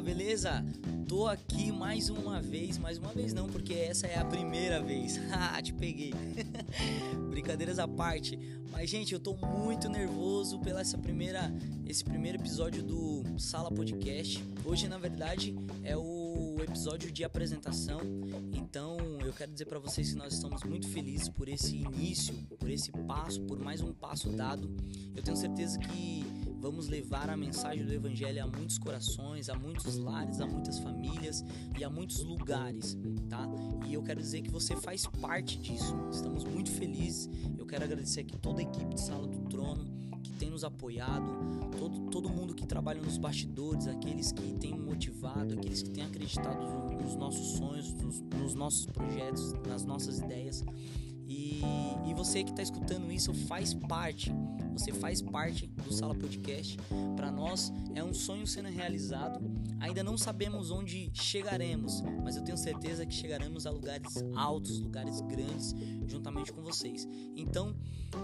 beleza? Tô aqui mais uma vez, mais uma vez não, porque essa é a primeira vez. Ah, te peguei. Brincadeiras à parte. Mas gente, eu tô muito nervoso pela essa primeira esse primeiro episódio do Sala Podcast. Hoje, na verdade, é o episódio de apresentação. Então, eu quero dizer para vocês que nós estamos muito felizes por esse início, por esse passo, por mais um passo dado. Eu tenho certeza que Vamos levar a mensagem do Evangelho a muitos corações, a muitos lares, a muitas famílias e a muitos lugares, tá? E eu quero dizer que você faz parte disso. Estamos muito felizes. Eu quero agradecer aqui toda a equipe de Sala do Trono que tem nos apoiado, todo, todo mundo que trabalha nos bastidores, aqueles que têm motivado, aqueles que têm acreditado nos nossos sonhos, nos, nos nossos projetos, nas nossas ideias. E, e você que está escutando isso faz parte, você faz parte do Sala Podcast. Para nós é um sonho sendo realizado. Ainda não sabemos onde chegaremos, mas eu tenho certeza que chegaremos a lugares altos, lugares grandes, juntamente com vocês. Então,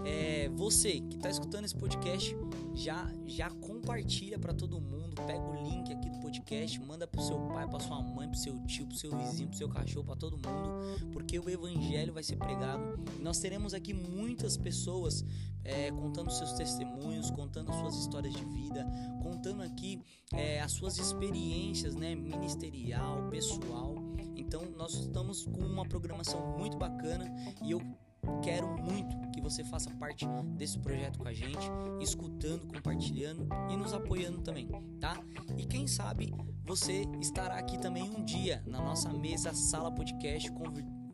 é, você que está escutando esse podcast, já já compartilha para todo mundo, pega o link aqui do podcast, manda pro seu pai, para sua mãe, pro seu tio, pro seu vizinho, pro seu cachorro, para todo mundo, porque o evangelho vai ser pregado. Nós teremos aqui muitas pessoas é, contando seus testemunhos, contando as suas histórias de vida, contando aqui é, as suas experiências, né, ministerial, pessoal. Então nós estamos com uma programação muito bacana e eu quero muito que você faça parte desse projeto com a gente, escutando, compartilhando e nos apoiando também, tá? E quem sabe você estará aqui também um dia na nossa mesa Sala Podcast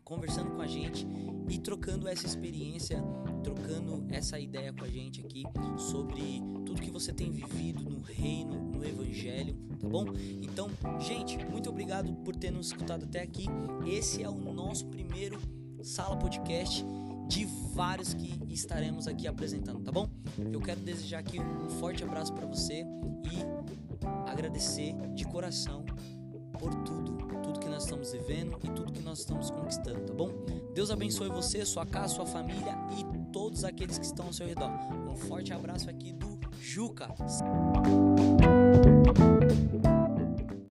conversando com a gente e trocando essa experiência, trocando essa ideia com a gente aqui sobre tudo que você tem vivido no reino, no evangelho, tá bom? Então, gente, muito obrigado por ter nos escutado até aqui. Esse é o nosso primeiro Sala Podcast de vários que estaremos aqui apresentando, tá bom? Eu quero desejar aqui um forte abraço para você e agradecer de coração por tudo, nós estamos vivendo e tudo que nós estamos conquistando, tá bom? Deus abençoe você, sua casa, sua família e todos aqueles que estão ao seu redor. Um forte abraço aqui do Juca.